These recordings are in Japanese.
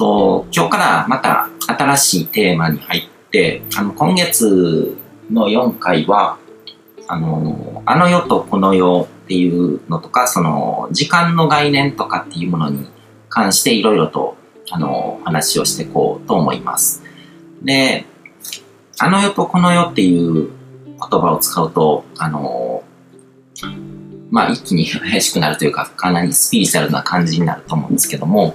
と、今日からまた新しいテーマに入って、あの、今月の4回は、あの、あの世とこの世っていうのとか、その、時間の概念とかっていうものに関していろいろと、あの、話をしていこうと思います。で、あの世とこの世っていう言葉を使うと、あの、まあ一気に怪しくなるというか、かなりスピリチュアルな感じになると思うんですけども、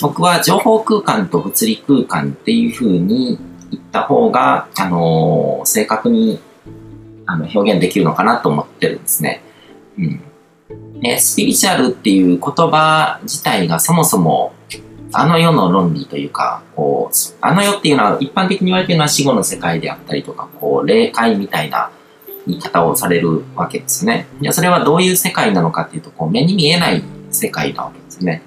僕は情報空間と物理空間っていう風に言った方が、あのー、正確にあの表現できるのかなと思ってるんですね。うん。ね、スピリチュアルっていう言葉自体がそもそもあの世の論理というか、こう、あの世っていうのは一般的に言われているのは死後の世界であったりとか、こう、霊界みたいな言い方をされるわけですね。いや、それはどういう世界なのかっていうと、こう、目に見えない世界なわけですね。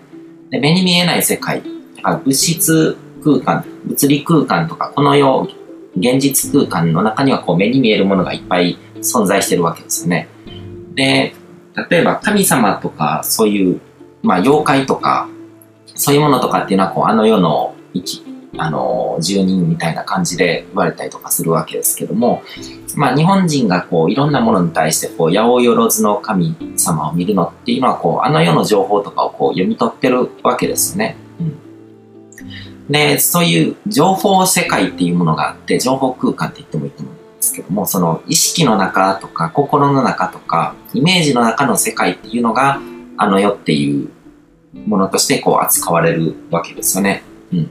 で目に見えない世界、物質空間、物理空間とか、この世、現実空間の中にはこう目に見えるものがいっぱい存在してるわけですよね。で、例えば神様とか、そういう、まあ、妖怪とか、そういうものとかっていうのは、こう、あの世の生き、あの、住人みたいな感じで言われたりとかするわけですけども、まあ日本人がこういろんなものに対してこう、八百万の神様を見るのっていうのはこう、あの世の情報とかをこう読み取ってるわけですね。うん。で、そういう情報世界っていうものがあって、情報空間って言ってもいいと思うんですけども、その意識の中とか心の中とか、イメージの中の世界っていうのが、あの世っていうものとしてこう扱われるわけですよね。うん。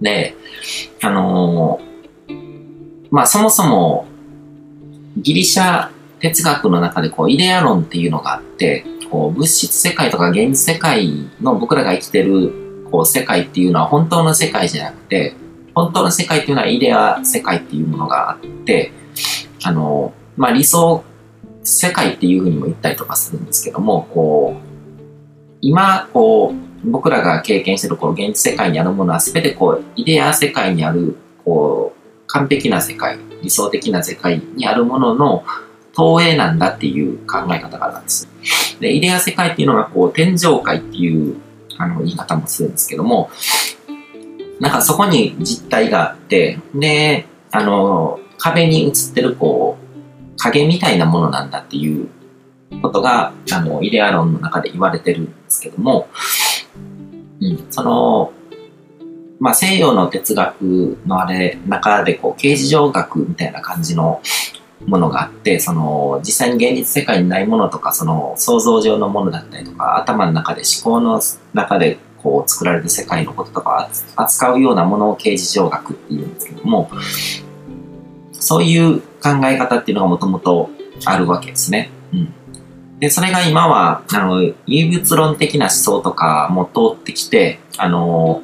で、あのー、まあそもそもギリシャ哲学の中でこうイデア論っていうのがあって、こう物質世界とか現実世界の僕らが生きてるこう世界っていうのは本当の世界じゃなくて、本当の世界っていうのはイデア世界っていうものがあって、あの、まあ、理想世界っていうふうにも言ったりとかするんですけども、こう、今、こう、僕らが経験してるこの現実世界にあるものは全てこう、イデア世界にある、こう、完璧な世界、理想的な世界にあるものの投影なんだっていう考え方があるんです。で、イデア世界っていうのがこう、天上界っていうあの言い方もするんですけども、なんかそこに実体があって、で、あの、壁に映ってるこう、影みたいなものなんだっていうことが、あの、イデア論の中で言われてるんですけども、うん、その、まあ、西洋の哲学のあれ、中でこう、形事上学みたいな感じのものがあって、その、実際に現実世界にないものとか、その、想像上のものだったりとか、頭の中で思考の中でこう、作られる世界のこととか扱うようなものを形事上学っていうんですけども、そういう考え方っていうのがもともとあるわけですね。うん。で、それが今は、あの、唯物論的な思想とかも通ってきて、あの、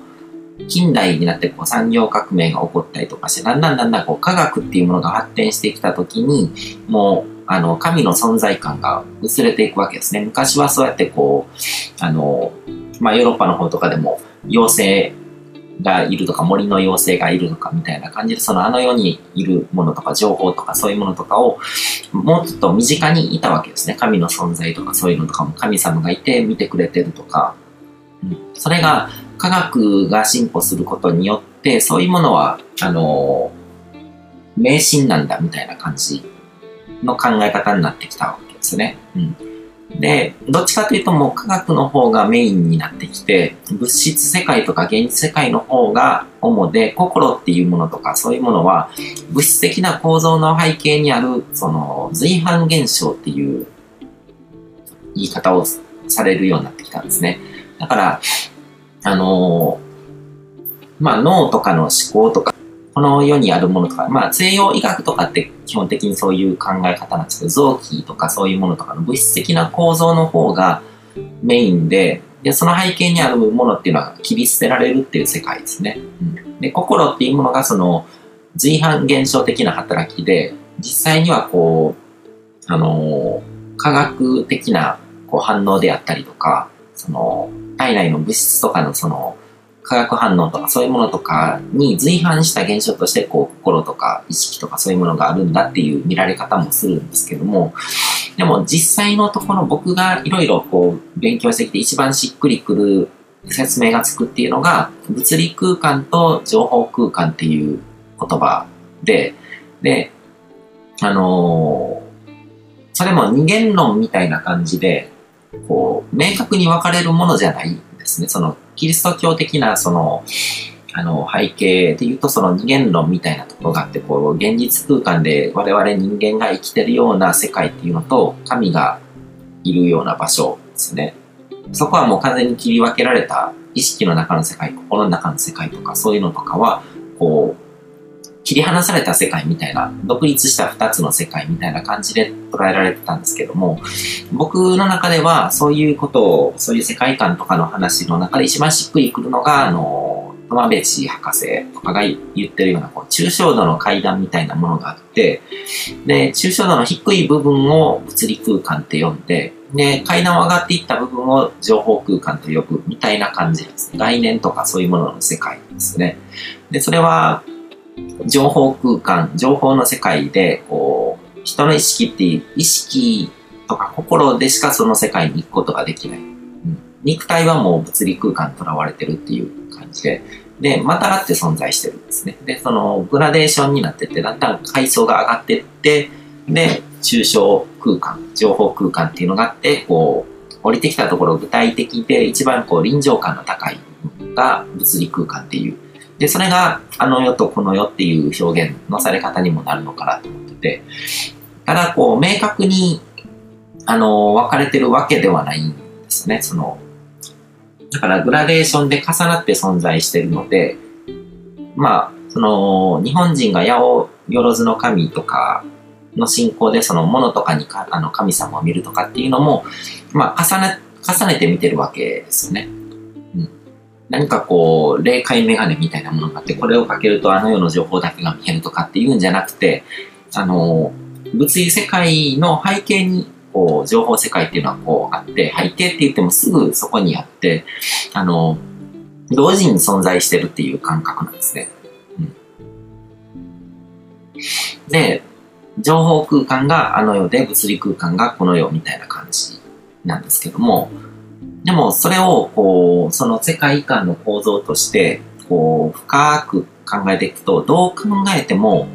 近代になってこう産業革命が起こったりとかして、だんだんだんだんこう科学っていうものが発展してきたときに、もう、あの、神の存在感が薄れていくわけですね。昔はそうやってこう、あの、まあ、ヨーロッパの方とかでも、妖精がいるとか、森の妖精がいるとかみたいな感じで、そのあの世にいるものとか、情報とか、そういうものとかを、もうちょっと身近にいたわけですね。神の存在とか、そういうのとかも、神様がいて見てくれてるとか、うん、それが、科学が進歩することによって、そういうものは、あの迷信なんだみたいな感じの考え方になってきたわけですね。うんで、どっちかというともう科学の方がメインになってきて、物質世界とか現実世界の方が主で、心っていうものとかそういうものは、物質的な構造の背景にある、その、随伴現象っていう言い方をされるようになってきたんですね。だから、あのー、まあ脳とかの思考とかこの世にあるものとか、まあ西洋医学とかって基本的にそういう考え方なんですけど、臓器とかそういうものとかの物質的な構造の方がメインで、で、その背景にあるものっていうのは切り捨てられるっていう世界ですね。うん、で、心っていうものがその随伴現象的な働きで、実際にはこう、あのー、科学的なこう反応であったりとか、その体内の物質とかのその化学反応とかそういうものとかに随伴した現象としてこう心とか意識とかそういうものがあるんだっていう見られ方もするんですけどもでも実際のところ僕がいろいろこう勉強してきて一番しっくりくる説明がつくっていうのが、物理空間と情報空間っていう言葉で、で、あのー、それも二元論みたいな感じで、こう、明確に分かれるものじゃないんですね。その、キリスト教的な、その、あの、背景で言うと、その二元論みたいなところがあって、こう、現実空間で我々人間が生きてるような世界っていうのと、神がいるような場所ですね。そこはもう完全に切り分けられた意識の中の世界、心の中の世界とか、そういうのとかは、こう、切り離された世界みたいな、独立した二つの世界みたいな感じで捉えられてたんですけども、僕の中ではそういうことを、そういう世界観とかの話の中で一番しっくりくるのが、あの、トマベチ博士とかが言ってるような、こう、抽象度の階段みたいなものがあって、で、抽象度の低い部分を物理空間って呼んで、で、階段を上がっていった部分を情報空間と呼ぶみたいな感じです。概念とかそういうものの世界ですね。で、それは、情報空間、情報の世界で、こう、人の意識っていう、意識とか心でしかその世界に行くことができない。うん、肉体はもう物理空間にとらわれてるっていう感じで、で、またがって存在してるんですね。で、そのグラデーションになってって、だんだん階層が上がってって、で、抽象空間、情報空間っていうのがあって、こう、降りてきたところ具体的で一番こう臨場感の高いが物理空間っていうで、それがあの世とこの世っていう表現のされ方にもなるのかなと思ってて、ただこう、明確に、あの、分かれてるわけではないんですね。その、だからグラデーションで重なって存在してるので、まあ、その、日本人が八百万の神とかの信仰でそのものとかにかあの神様を見るとかっていうのも、まあ、重ね、重ねて見てるわけですね。何かこう、霊界メガネみたいなものがあって、これをかけるとあの世の情報だけが見えるとかっていうんじゃなくて、あの、物理世界の背景に、こう、情報世界っていうのはこうあって、背景って言ってもすぐそこにあって、あの、同時に存在してるっていう感覚なんですね。うん、で、情報空間があの世で物理空間がこの世みたいな感じなんですけども、でも、それを、こう、その世界観の構造として、こう、深く考えていくと、どう考えても、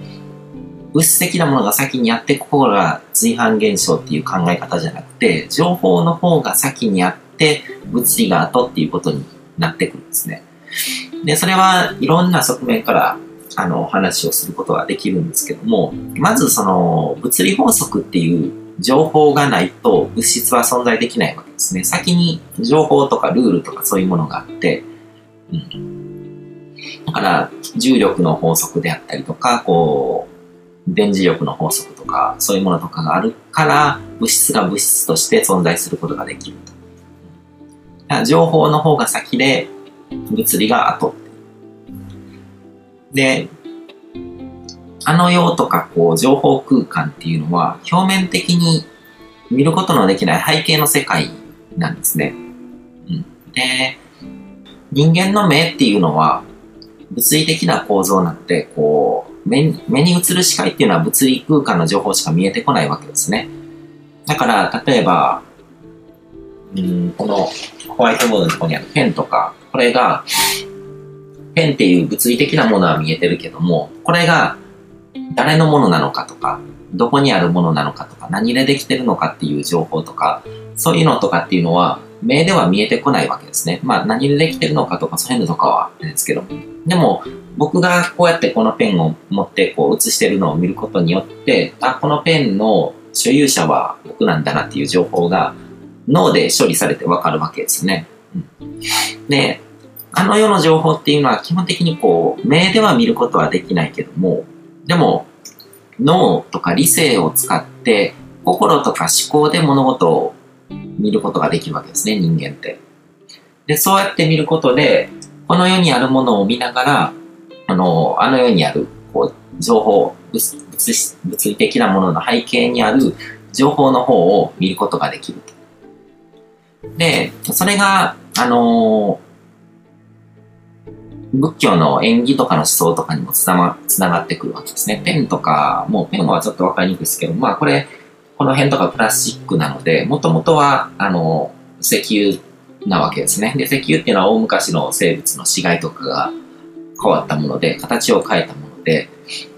物質的なものが先にあって、ここが随伴現象っていう考え方じゃなくて、情報の方が先にあって、物理が後っていうことになってくるんですね。で、それはいろんな側面から、あの、話をすることができるんですけども、まずその、物理法則っていう情報がないと物質は存在できないわけですね。先に情報とかルールとかそういうものがあって、うん。だから、重力の法則であったりとか、こう、電磁力の法則とか、そういうものとかがあるから、物質が物質として存在することができると。情報の方が先で、物理が後。で、あの世とかこう情報空間っていうのは表面的に見ることのできない背景の世界なんですね。うん、で、人間の目っていうのは物理的な構造なので、こう目、に映る視界っていうのは物理空間の情報しか見えてこないわけですね。だから、例えば、うん、このホワイトボードのとこにあるペンとか、これが、ペンっていう物理的なものは見えてるけども、これが誰のものなのかとか、どこにあるものなのかとか、何でできてるのかっていう情報とか、そういうのとかっていうのは、目では見えてこないわけですね。まあ何でできてるのかとか、そういうのとかはですけど。でも、僕がこうやってこのペンを持ってこう写してるのを見ることによって、あ、このペンの所有者は僕なんだなっていう情報が脳で処理されてわかるわけですね。うん、で、あの世の情報っていうのは基本的にこう、目では見ることはできないけども、でも、脳とか理性を使って、心とか思考で物事を見ることができるわけですね、人間って。で、そうやって見ることで、この世にあるものを見ながら、あの、あの世にある、こう、情報、物物理的なものの背景にある情報の方を見ることができると。で、それが、あの仏教の縁起とかの思想とかにもつながつながってくるわけですね。ペンとか、もうペンはちょっとわかりにくいですけど、まあこれ、この辺とかプラスチックなので、もともとは、あの、石油なわけですね。で、石油っていうのは大昔の生物の死骸とかが変わったもので、形を変えたもので、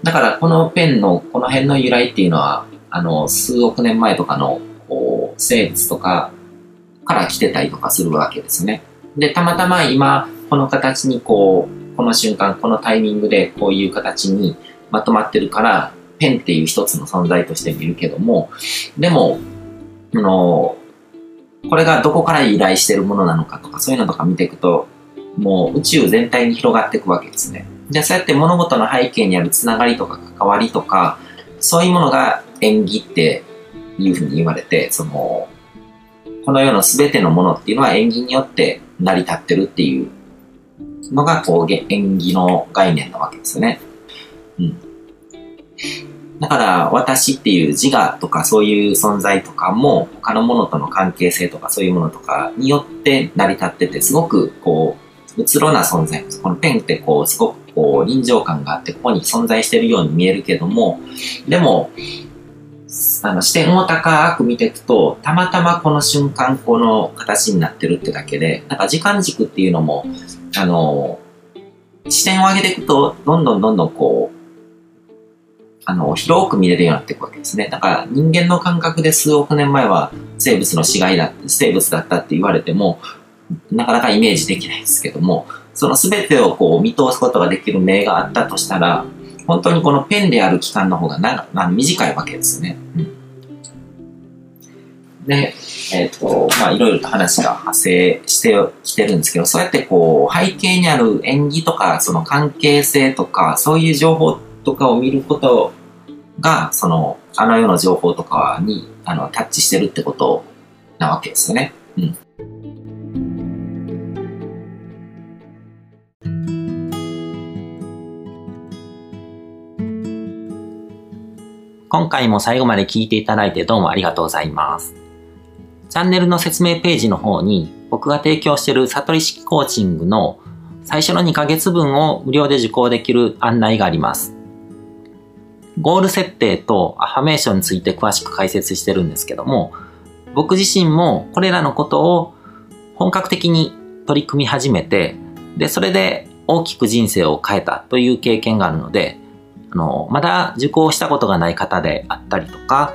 だからこのペンのこの辺の由来っていうのは、あの、数億年前とかのこう生物とかから来てたりとかするわけですね。で、たまたま今、この形にこう、この瞬間、このタイミングでこういう形にまとまってるから、ペンっていう一つの存在として見るけども、でも、あの、これがどこから由来してるものなのかとか、そういうのとか見ていくと、もう宇宙全体に広がっていくわけですね。で、そうやって物事の背景にあるつながりとか関わりとか、そういうものが縁起っていうふうに言われて、その、この世の全てのものっていうのは縁起によって成り立ってるっていうのが、こう、縁起の概念なわけですよね。うん。だから、私っていう自我とかそういう存在とかも、他のものとの関係性とかそういうものとかによって成り立ってて、すごくこう、うつろな存在。このペンってこう、すごくこう、臨場感があって、ここに存在してるように見えるけども、でも、あの、視点を高く見ていくと、たまたまこの瞬間この形になってるってだけで、なんか時間軸っていうのも、あの、視点を上げていくと、どんどんどんどんこう、あの、広く見れるようになっていくわけですね。だから人間の感覚で数億年前は生物の死骸だ、生物だったって言われても、なかなかイメージできないですけども、その全てをこう見通すことができる目があったとしたら、本当にこのペンである期間の方が長短いわけですね。うん、で、えっ、ー、と、まあいろいろと話が派生してきてるんですけど、そうやってこう背景にある演技とか、その関係性とか、そういう情報とかを見ることが、その、あの世の情報とかに、あの、タッチしてるってことなわけですよね。うん。今回も最後まで聞いていただいてどうもありがとうございます。チャンネルの説明ページの方に僕が提供している悟り式コーチングの最初の2ヶ月分を無料で受講できる案内があります。ゴール設定とアファメーションについて詳しく解説してるんですけども、僕自身もこれらのことを本格的に取り組み始めて、で、それで大きく人生を変えたという経験があるので、あの、まだ受講したことがない方であったりとか、